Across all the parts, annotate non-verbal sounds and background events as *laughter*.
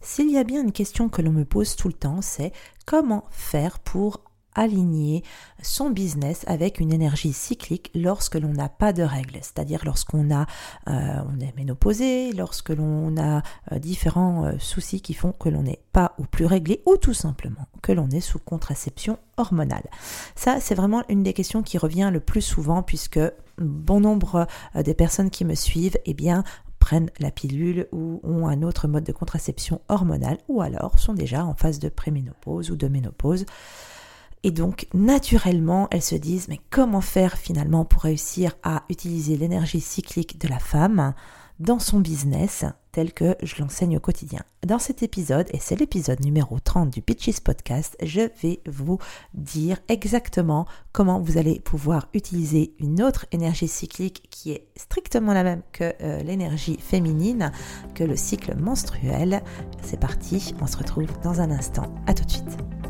s'il y a bien une question que l'on me pose tout le temps, c'est comment faire pour aligner son business avec une énergie cyclique lorsque l'on n'a pas de règles, c'est-à-dire lorsqu'on a euh, on est ménopausé, lorsque l'on a euh, différents euh, soucis qui font que l'on n'est pas ou plus réglé ou tout simplement que l'on est sous contraception hormonale. Ça, c'est vraiment une des questions qui revient le plus souvent puisque bon nombre des personnes qui me suivent, eh bien, prennent la pilule ou ont un autre mode de contraception hormonale ou alors sont déjà en phase de préménopause ou de ménopause. Et donc, naturellement, elles se disent, mais comment faire finalement pour réussir à utiliser l'énergie cyclique de la femme? Dans son business tel que je l'enseigne au quotidien. Dans cet épisode, et c'est l'épisode numéro 30 du Pitches Podcast, je vais vous dire exactement comment vous allez pouvoir utiliser une autre énergie cyclique qui est strictement la même que euh, l'énergie féminine, que le cycle menstruel. C'est parti, on se retrouve dans un instant. À tout de suite.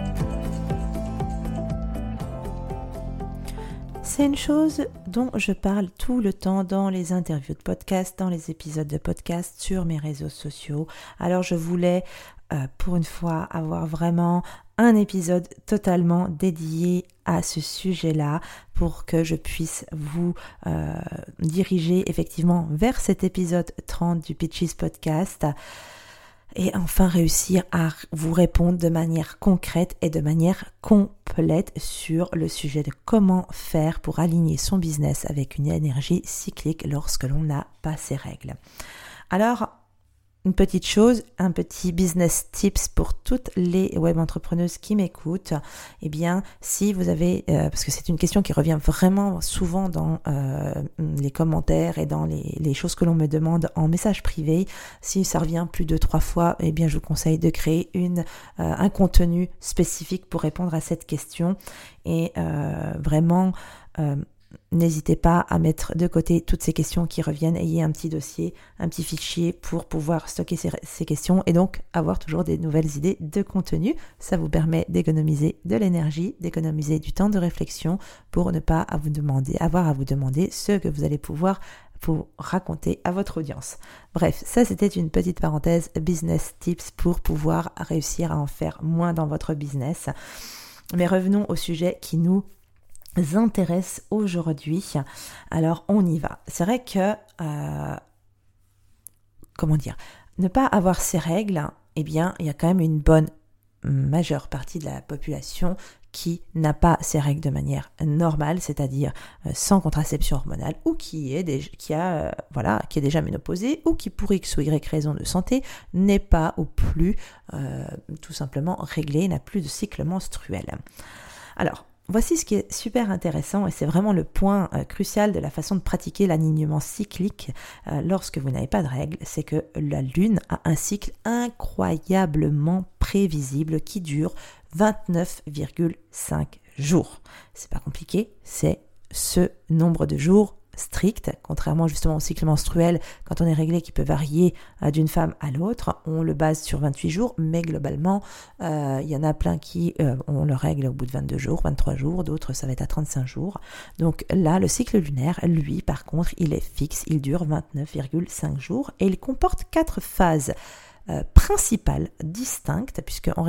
Une chose dont je parle tout le temps dans les interviews de podcast, dans les épisodes de podcast, sur mes réseaux sociaux. Alors je voulais euh, pour une fois avoir vraiment un épisode totalement dédié à ce sujet-là pour que je puisse vous euh, diriger effectivement vers cet épisode 30 du Pitches Podcast et enfin réussir à vous répondre de manière concrète et de manière complète sur le sujet de comment faire pour aligner son business avec une énergie cyclique lorsque l'on n'a pas ses règles. Alors, une petite chose, un petit business tips pour toutes les web entrepreneuses qui m'écoutent. Eh bien, si vous avez, euh, parce que c'est une question qui revient vraiment souvent dans euh, les commentaires et dans les, choses que l'on me demande en message privé, si ça revient plus de trois fois, eh bien, je vous conseille de créer une, euh, un contenu spécifique pour répondre à cette question et vraiment N'hésitez pas à mettre de côté toutes ces questions qui reviennent. Ayez un petit dossier, un petit fichier pour pouvoir stocker ces, questions et donc avoir toujours des nouvelles idées de contenu. Ça vous permet d'économiser de l'énergie, d'économiser du temps de réflexion pour ne pas avoir à vous demander ce que vous allez pouvoir vous raconter à votre audience. Bref, ça c'était une petite parenthèse business tips pour pouvoir réussir à en faire moins dans votre business. Mais revenons au sujet qui nous intéresse aujourd'hui. Alors on y va. C'est vrai que, euh, comment dire, ne pas avoir ces règles, eh bien, il y a quand même une bonne majeure partie de la population qui n'a pas ces règles de manière normale, c'est-à-dire euh, sans contraception hormonale, ou qui est, qui a, euh, voilà, qui est déjà ménopausée, ou qui pour X ou Y raison de santé n'est pas ou plus tout simplement réglée, n'a plus de cycle menstruel. Alors, Voici ce qui est super intéressant et c'est vraiment le point euh, crucial de la façon de pratiquer l'alignement cyclique euh, lorsque vous n'avez pas de règles, c'est que la Lune a un cycle incroyablement prévisible qui dure 29,5 jours. C'est pas compliqué, c'est ce nombre de jours strict, contrairement justement au cycle menstruel, quand on est réglé, qui peut varier euh, d'une femme à l'autre. On le base sur 28 jours, mais globalement, euh, il y en a plein qui euh, ont le règle au bout de 22 jours, 23 jours, d'autres ça va être à 35 jours. Donc là, le cycle lunaire, lui, par contre, il est fixe, il dure 29,5 jours et il comporte quatre phases. principales distinctes, puisque en,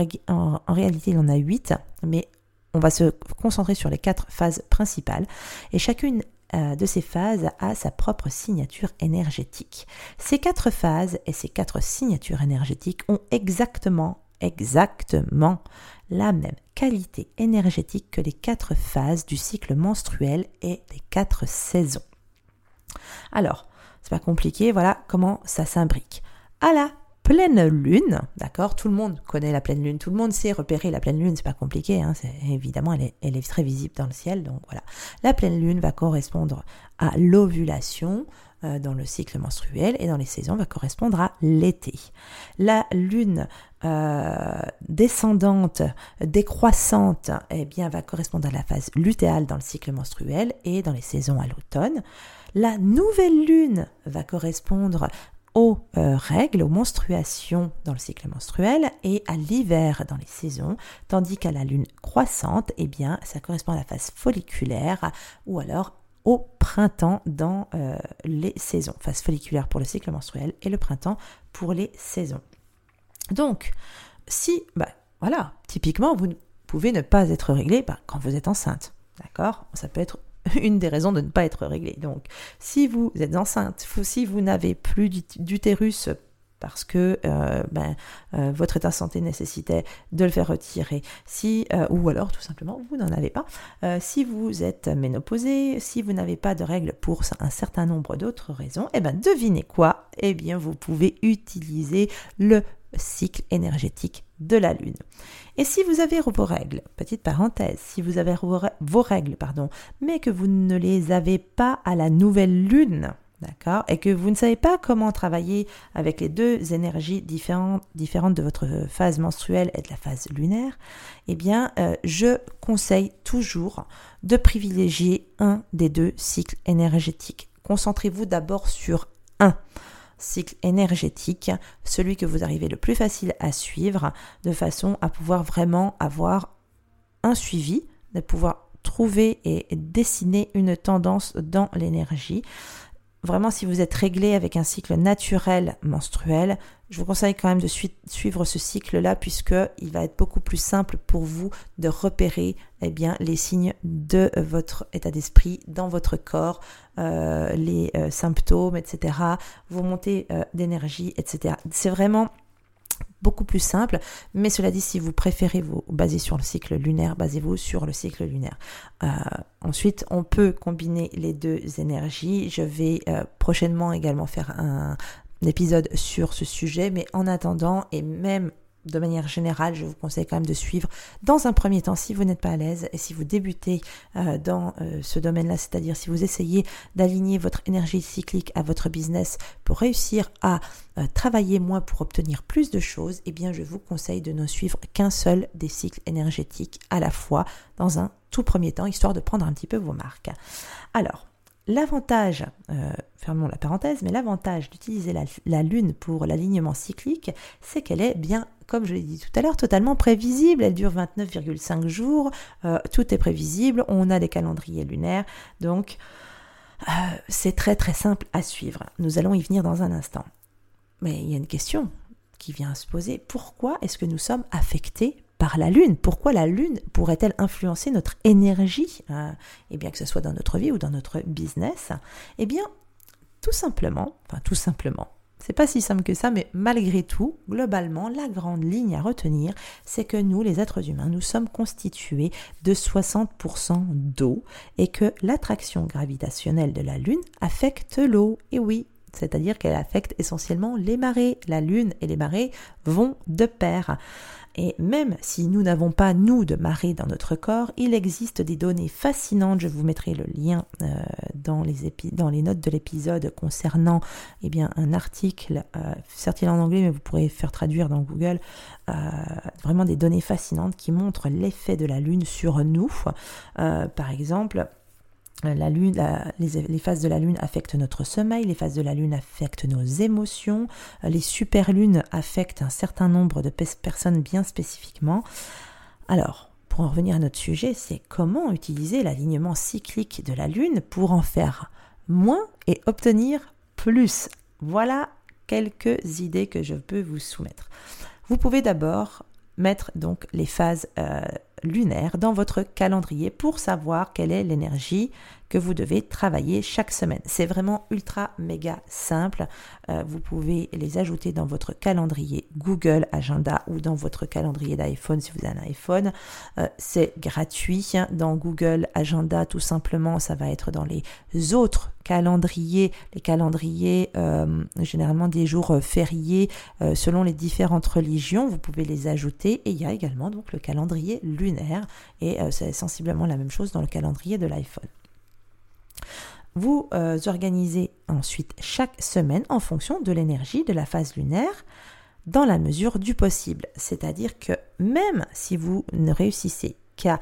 réalité il en a 8, mais on va se concentrer sur les quatre phases principales et chacune de ces phases a sa propre signature énergétique. Ces quatre phases et ces quatre signatures énergétiques ont exactement exactement la même qualité énergétique que les quatre phases du cycle menstruel et les quatre saisons. Alors, c'est pas compliqué, voilà comment ça s'imbrique. À pleine lune, d'accord? Tout le monde connaît la pleine lune, tout le monde sait repérer la pleine lune, c'est pas compliqué, hein, évidemment elle est, elle est, très visible dans le ciel, donc voilà. La pleine lune va correspondre à l'ovulation euh, dans le cycle menstruel et dans les saisons va correspondre à l'été. La lune euh, descendante, décroissante, eh bien va correspondre à la phase lutéale dans le cycle menstruel et dans les saisons à l'automne. La nouvelle lune va correspondre aux euh, règles, aux menstruations dans le cycle menstruel et à l'hiver dans les saisons, tandis qu'à la lune croissante, eh bien, ça correspond à la phase folliculaire ou alors au printemps dans euh, les saisons. Phase folliculaire pour le cycle menstruel et le printemps pour les saisons. Donc, si, bah, voilà, typiquement, vous pouvez ne pas être réglé bah, quand vous êtes enceinte. D'accord? Ça peut être *laughs* une des raisons de ne pas être réglé. Donc, si vous êtes enceinte, si vous n'avez plus d'utérus parce que euh, ben, euh, votre état de santé nécessitait de le faire retirer, si, euh, ou alors tout simplement vous n'en avez pas, si vous êtes ménopausé, si vous n'avez pas de règles pour un certain nombre d'autres raisons, eh bien devinez quoi? Eh bien vous pouvez utiliser le cycle énergétique de la Lune. Et si vous avez vos règles, petite parenthèse, si vous avez vos règles, pardon, mais que vous ne les avez pas à la nouvelle Lune, d'accord, et que vous ne savez pas comment travailler avec les deux énergies différentes, différentes de votre phase menstruelle et de la phase lunaire, eh bien, euh, je conseille toujours de privilégier un des deux cycles énergétiques. Concentrez-vous d'abord sur un cycle énergétique, celui que vous arrivez le plus facile à suivre, de façon à pouvoir vraiment avoir un suivi, de pouvoir trouver et dessiner une tendance dans l'énergie vraiment, si vous êtes réglé avec un cycle naturel menstruel, je vous conseille quand même de suivre ce cycle-là puisque il va être beaucoup plus simple pour vous de repérer eh bien, les signes de votre état d'esprit dans votre corps, euh, les euh, symptômes, etc., vos montées euh, d'énergie, etc. C'est vraiment beaucoup plus simple. Mais cela dit, si vous préférez vous baser sur le cycle lunaire, basez-vous sur le cycle lunaire. Euh, ensuite, on peut combiner les deux énergies. Je vais euh, prochainement également faire un épisode sur ce sujet, mais en attendant, et même de manière générale, je vous conseille quand même de suivre dans un premier temps si vous n'êtes pas à l'aise et si vous débutez euh, dans euh, ce domaine-là, c'est-à-dire si vous essayez d'aligner votre énergie cyclique à votre business pour réussir à euh, travailler moins pour obtenir plus de choses, eh bien je vous conseille de ne suivre qu'un seul des cycles énergétiques à la fois dans un tout premier temps, histoire de prendre un petit peu vos marques. Alors, L'avantage, fermons la parenthèse, mais l'avantage d'utiliser la, Lune pour l'alignement cyclique, c'est qu'elle est bien, comme je l'ai dit tout à l'heure, totalement prévisible. Elle dure 29,5 jours, euh, tout est prévisible, on a des calendriers lunaires, donc euh, c'est très très simple à suivre. Nous allons y venir dans un instant. Mais il y a une question qui vient se poser. Pourquoi est-ce que nous sommes affectés par la Lune? Pourquoi la Lune pourrait-elle influencer notre énergie, et euh, eh bien que ce soit dans notre vie ou dans notre business? Eh bien, tout simplement, enfin tout simplement, c'est pas si simple que ça, mais malgré tout, globalement, la grande ligne à retenir, c'est que nous, les êtres humains, nous sommes constitués de 60% d'eau et que l'attraction gravitationnelle de la Lune affecte l'eau. Et oui, c'est-à-dire qu'elle affecte essentiellement les marées. La Lune et les marées vont de pair. Et même si nous n'avons pas, nous, de marée dans notre corps, il existe des données fascinantes. Je vous mettrai le lien euh, dans, les notes de l'épisode concernant eh bien, un article, euh, certes il est en anglais, mais vous pourrez faire traduire dans Google, euh, vraiment des données fascinantes qui montrent l'effet de la Lune sur nous. par exemple, la lune, les, phases de la lune affectent notre sommeil, les phases de la lune affectent nos émotions, les superlunes affectent un certain nombre de personnes bien spécifiquement. Alors, pour en revenir à notre sujet, c'est comment utiliser l'alignement cyclique de la lune pour en faire moins et obtenir plus? Voilà quelques idées que je peux vous soumettre. Vous pouvez d'abord mettre donc les phases euh, lunaires dans votre calendrier pour savoir quelle est l'énergie que vous devez travailler chaque semaine. C'est vraiment ultra méga simple. Euh, vous pouvez les ajouter dans votre calendrier Google Agenda ou dans votre calendrier d'iPhone si vous avez un iPhone. Euh, c'est gratuit. Dans Google Agenda, tout simplement, ça va être dans les autres calendriers, les calendriers euh, généralement des jours fériés selon les différentes religions. Vous pouvez les ajouter et il y a également donc le calendrier lunaire et c'est sensiblement la même chose dans le calendrier de l'iPhone. Vous euh, organisez ensuite chaque semaine en fonction de l'énergie de la phase lunaire dans la mesure du possible. C'est-à-dire que même si vous ne réussissez qu'à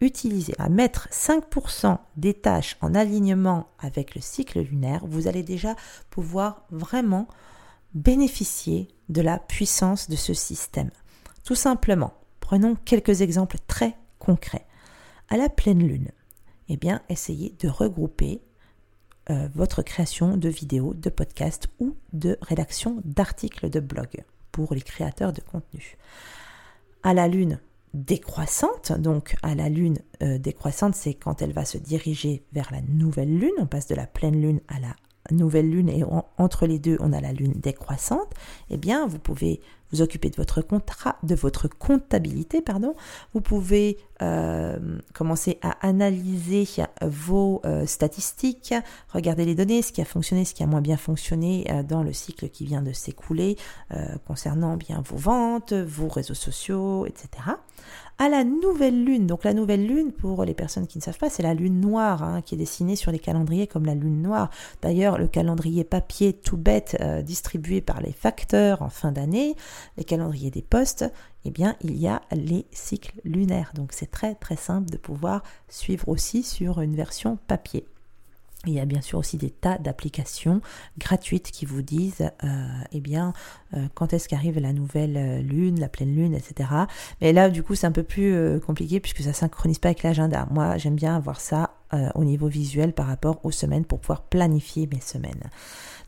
utiliser, à mettre 5% des tâches en alignement avec le cycle lunaire, vous allez déjà pouvoir vraiment bénéficier de la puissance de ce système. Tout simplement, prenons quelques exemples très concrets. À la pleine lune, eh bien, essayez de regrouper euh, votre création de vidéos, de podcasts ou de rédaction d'articles de blog pour les créateurs de contenu. À la lune décroissante, donc à la lune euh, décroissante, c'est quand elle va se diriger vers la nouvelle lune, on passe de la pleine lune à la nouvelle lune et entre les deux on a la lune décroissante, eh bien vous pouvez vous occuper de votre contrat, de votre comptabilité, pardon. Vous pouvez euh, commencer à analyser vos euh, statistiques, regarder les données, ce qui a fonctionné, ce qui a moins bien fonctionné euh, dans le cycle qui vient de s'écouler, concernant bien vos ventes, vos réseaux sociaux, etc à la nouvelle lune. Donc la nouvelle lune, pour les personnes qui ne savent pas, c'est la lune noire hein, qui est dessinée sur les calendriers comme la lune noire. D'ailleurs, le calendrier papier tout bête euh, distribué par les facteurs en fin d'année, les calendriers des postes, eh bien, il y a les cycles lunaires. Donc c'est très très simple de pouvoir suivre aussi sur une version papier. Il y a bien sûr aussi des tas d'applications gratuites qui vous disent, euh, eh bien, euh, quand est-ce qu'arrive la nouvelle euh, lune, la pleine lune, etc. Mais là, du coup, c'est un peu plus compliqué puisque ça synchronise pas avec l'agenda. Moi, j'aime bien avoir ça au niveau visuel par rapport aux semaines pour pouvoir planifier mes semaines.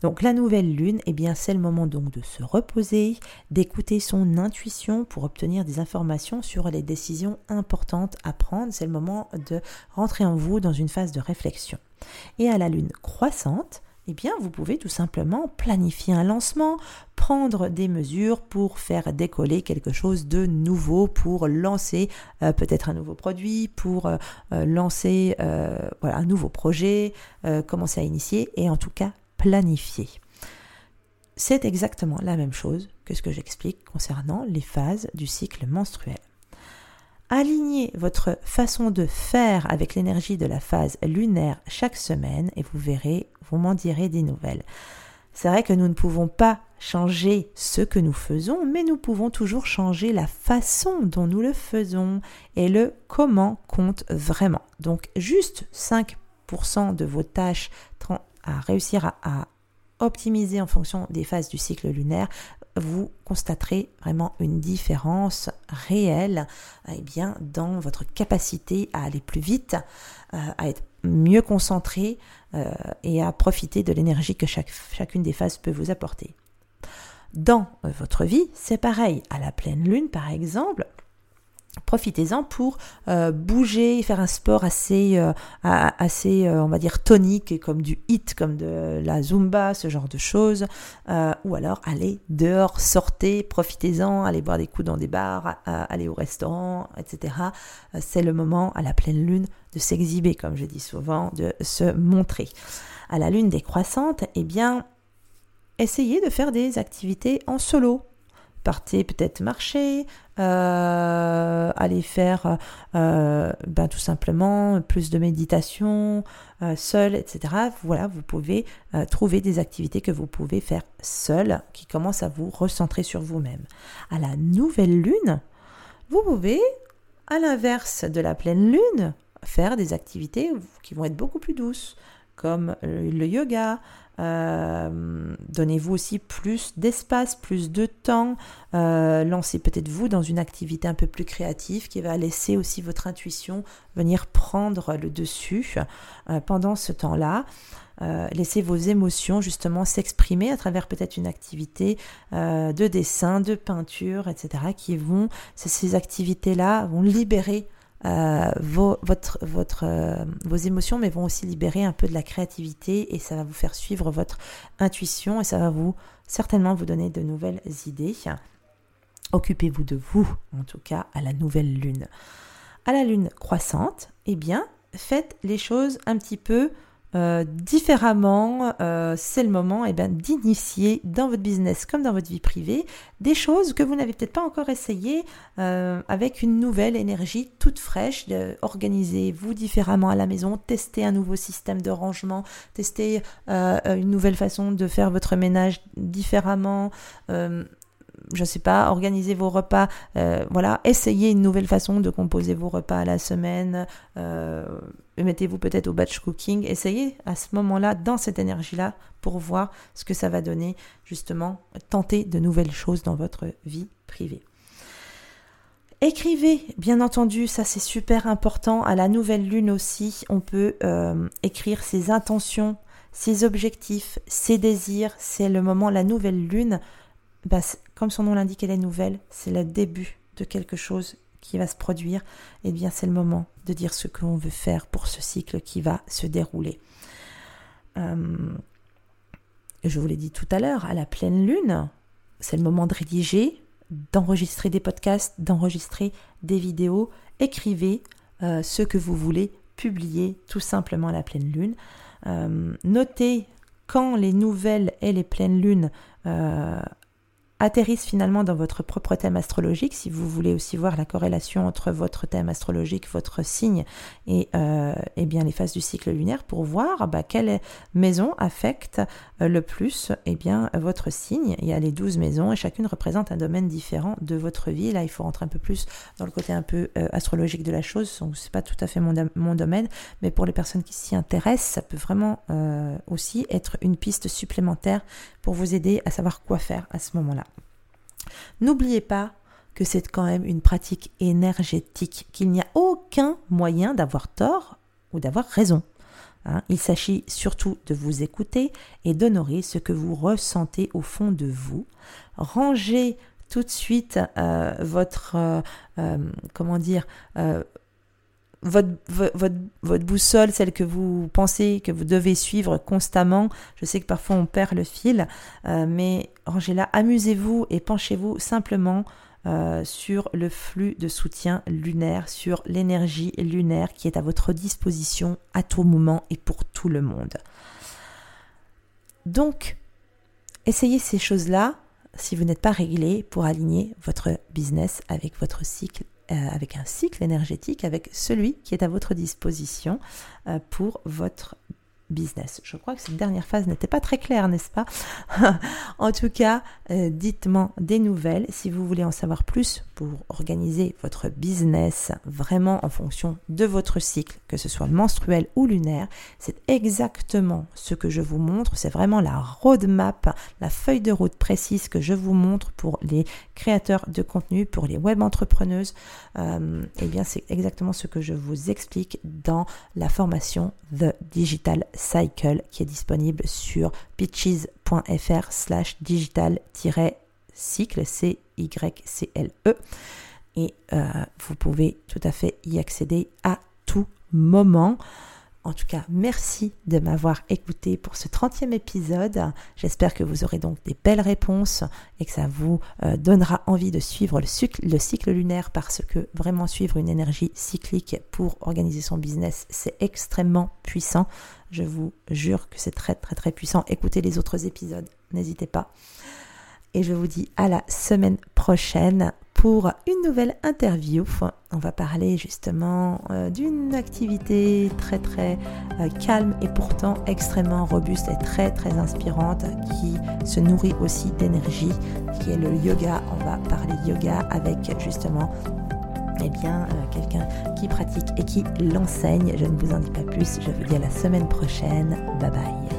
Donc la nouvelle lune, eh bien c'est le moment donc de se reposer, d'écouter son intuition pour obtenir des informations sur les décisions importantes à prendre. C'est le moment de rentrer en vous dans une phase de réflexion. Et à la lune croissante, eh bien, vous pouvez tout simplement planifier un lancement, prendre des mesures pour faire décoller quelque chose de nouveau, pour lancer euh, peut-être un nouveau produit, pour euh, euh, lancer un nouveau projet, commencer à initier et en tout cas planifier. C'est exactement la même chose que ce que j'explique concernant les phases du cycle menstruel. Alignez votre façon de faire avec l'énergie de la phase lunaire chaque semaine et vous verrez, vous m'en direz des nouvelles. C'est vrai que nous ne pouvons pas changer ce que nous faisons, mais nous pouvons toujours changer la façon dont nous le faisons et le comment compte vraiment. Donc juste 5% de vos tâches à réussir à, optimiser en fonction des phases du cycle lunaire, vous constaterez vraiment une différence réelle eh bien, dans votre capacité à aller plus vite, euh, à être mieux concentré euh, et à profiter de l'énergie que chaque, chacune des phases peut vous apporter. Dans votre vie, c'est pareil. À la pleine lune, par exemple, profitez-en pour euh, bouger, faire un sport assez, euh, assez euh, on va dire, tonique, comme du hit, comme de la zumba, ce genre de choses. ou alors allez dehors, sortez, profitez-en, allez boire des coups dans des bars, allez au restaurant, etc. C'est le moment à la pleine lune de s'exhiber, comme je dis souvent, de se montrer. À la lune décroissante, eh bien, essayez de faire des activités en solo, partez peut-être marcher, euh, aller faire euh, ben, tout simplement plus de méditation euh, seul, etc. Voilà, vous pouvez trouver des activités que vous pouvez faire seul qui commencent à vous recentrer sur vous-même. À la nouvelle lune, vous pouvez, à l'inverse de la pleine lune, faire des activités qui vont être beaucoup plus douces, comme le yoga, euh, donnez-vous aussi plus d'espace, plus de temps. Euh, lancez peut-être vous dans une activité un peu plus créative qui va laisser aussi votre intuition venir prendre le dessus euh, pendant ce temps-là. laissez vos émotions justement s'exprimer à travers peut-être une activité de dessin, de peinture, etc. qui vont, ces activités-là vont libérer euh, vos, euh, vos émotions, mais vont aussi libérer un peu de la créativité et ça va vous faire suivre votre intuition et ça va vous certainement vous donner de nouvelles idées. Occupez-vous de vous, en tout cas, à la nouvelle lune. À la lune croissante, eh bien, faites les choses un petit peu euh, différemment, euh, c'est le moment eh ben, d'initier dans votre business comme dans votre vie privée des choses que vous n'avez peut-être pas encore essayé euh, avec une nouvelle énergie toute fraîche. Organisez-vous différemment à la maison, testez un nouveau système de rangement, testez une nouvelle façon de faire votre ménage différemment je sais pas, organisez vos repas, euh, voilà, essayez une nouvelle façon de composer vos repas à la semaine, euh, mettez-vous peut-être au batch cooking, essayez à ce moment-là, dans cette énergie-là, pour voir ce que ça va donner, justement, tenter de nouvelles choses dans votre vie privée. Écrivez, bien entendu, ça c'est super important. À la nouvelle lune aussi, on peut euh, écrire ses intentions, ses objectifs, ses désirs. C'est le moment, la nouvelle lune bah, comme son nom l'indique, elle est nouvelle, c'est le début de quelque chose qui va se produire, et eh bien c'est le moment de dire ce que l'on veut faire pour ce cycle qui va se dérouler. Euh, je vous l'ai dit tout à l'heure, à la pleine lune, c'est le moment de rédiger, d'enregistrer des podcasts, d'enregistrer des vidéos. Écrivez euh, ce que vous voulez publier tout simplement à la pleine lune. Euh, notez quand les nouvelles et les pleines lunes atterrissent finalement dans votre propre thème astrologique, si vous voulez aussi voir la corrélation entre votre thème astrologique, votre signe et, euh, eh bien les phases du cycle lunaire, pour voir bah, quelle maison affecte euh, le plus eh bien, votre signe. Il y a les 12 maisons et chacune représente un domaine différent de votre vie. Là, il faut rentrer un peu plus dans le côté un peu euh, astrologique de la chose. Ce n'est pas tout à fait mon, mon, domaine, mais pour les personnes qui s'y intéressent, ça peut vraiment aussi être une piste supplémentaire pour vous aider à savoir quoi faire à ce moment-là. N'oubliez pas que c'est quand même une pratique énergétique, qu'il n'y a aucun moyen d'avoir tort ou d'avoir raison. Hein. il s'agit surtout de vous écouter et d'honorer ce que vous ressentez au fond de vous. Rangez tout de suite euh, votre, euh, euh, comment dire, votre, boussole, celle que vous pensez que vous devez suivre constamment. Je sais que parfois on perd le fil, euh, mais rangez-la, amusez-vous et penchez-vous simplement euh, sur le flux de soutien lunaire, sur l'énergie lunaire qui est à votre disposition à tout moment et pour tout le monde. Donc, essayez ces choses-là si vous n'êtes pas réglé pour aligner votre business avec votre cycle avec un cycle énergétique, avec celui qui est à votre disposition euh, pour votre Je crois que cette dernière phase n'était pas très claire, n'est-ce pas *laughs* En tout cas, euh, dites-moi des nouvelles si vous voulez en savoir plus pour organiser votre business vraiment en fonction de votre cycle, que ce soit menstruel ou lunaire. C'est exactement ce que je vous montre. C'est vraiment la roadmap, la feuille de route précise que je vous montre pour les créateurs de contenu, pour les web entrepreneuses. Euh, eh bien, c'est exactement ce que je vous explique dans la formation The Digital Cycle qui est disponible sur pitches.fr slash digital-cycle, C-Y-C-L-E. Et euh, vous pouvez tout à fait y accéder à tout moment. En tout cas, merci de m'avoir écouté pour ce 30e épisode. J'espère que vous aurez donc des belles réponses et que ça vous euh, donnera envie de suivre le cycle, le cycle lunaire parce que vraiment suivre une énergie cyclique pour organiser son business, c'est extrêmement puissant. Je vous jure que c'est très très très puissant. Écoutez les autres épisodes, n'hésitez pas. Et je vous dis à la semaine prochaine pour une nouvelle interview. On va parler justement euh, d'une activité très très euh, calme et pourtant extrêmement robuste et très très inspirante qui se nourrit aussi d'énergie, qui est le yoga. On va parler yoga avec justement eh bien, euh, quelqu'un qui pratique et qui l'enseigne. Je ne vous en dis pas plus. Je vous dis à la semaine prochaine. Bye bye.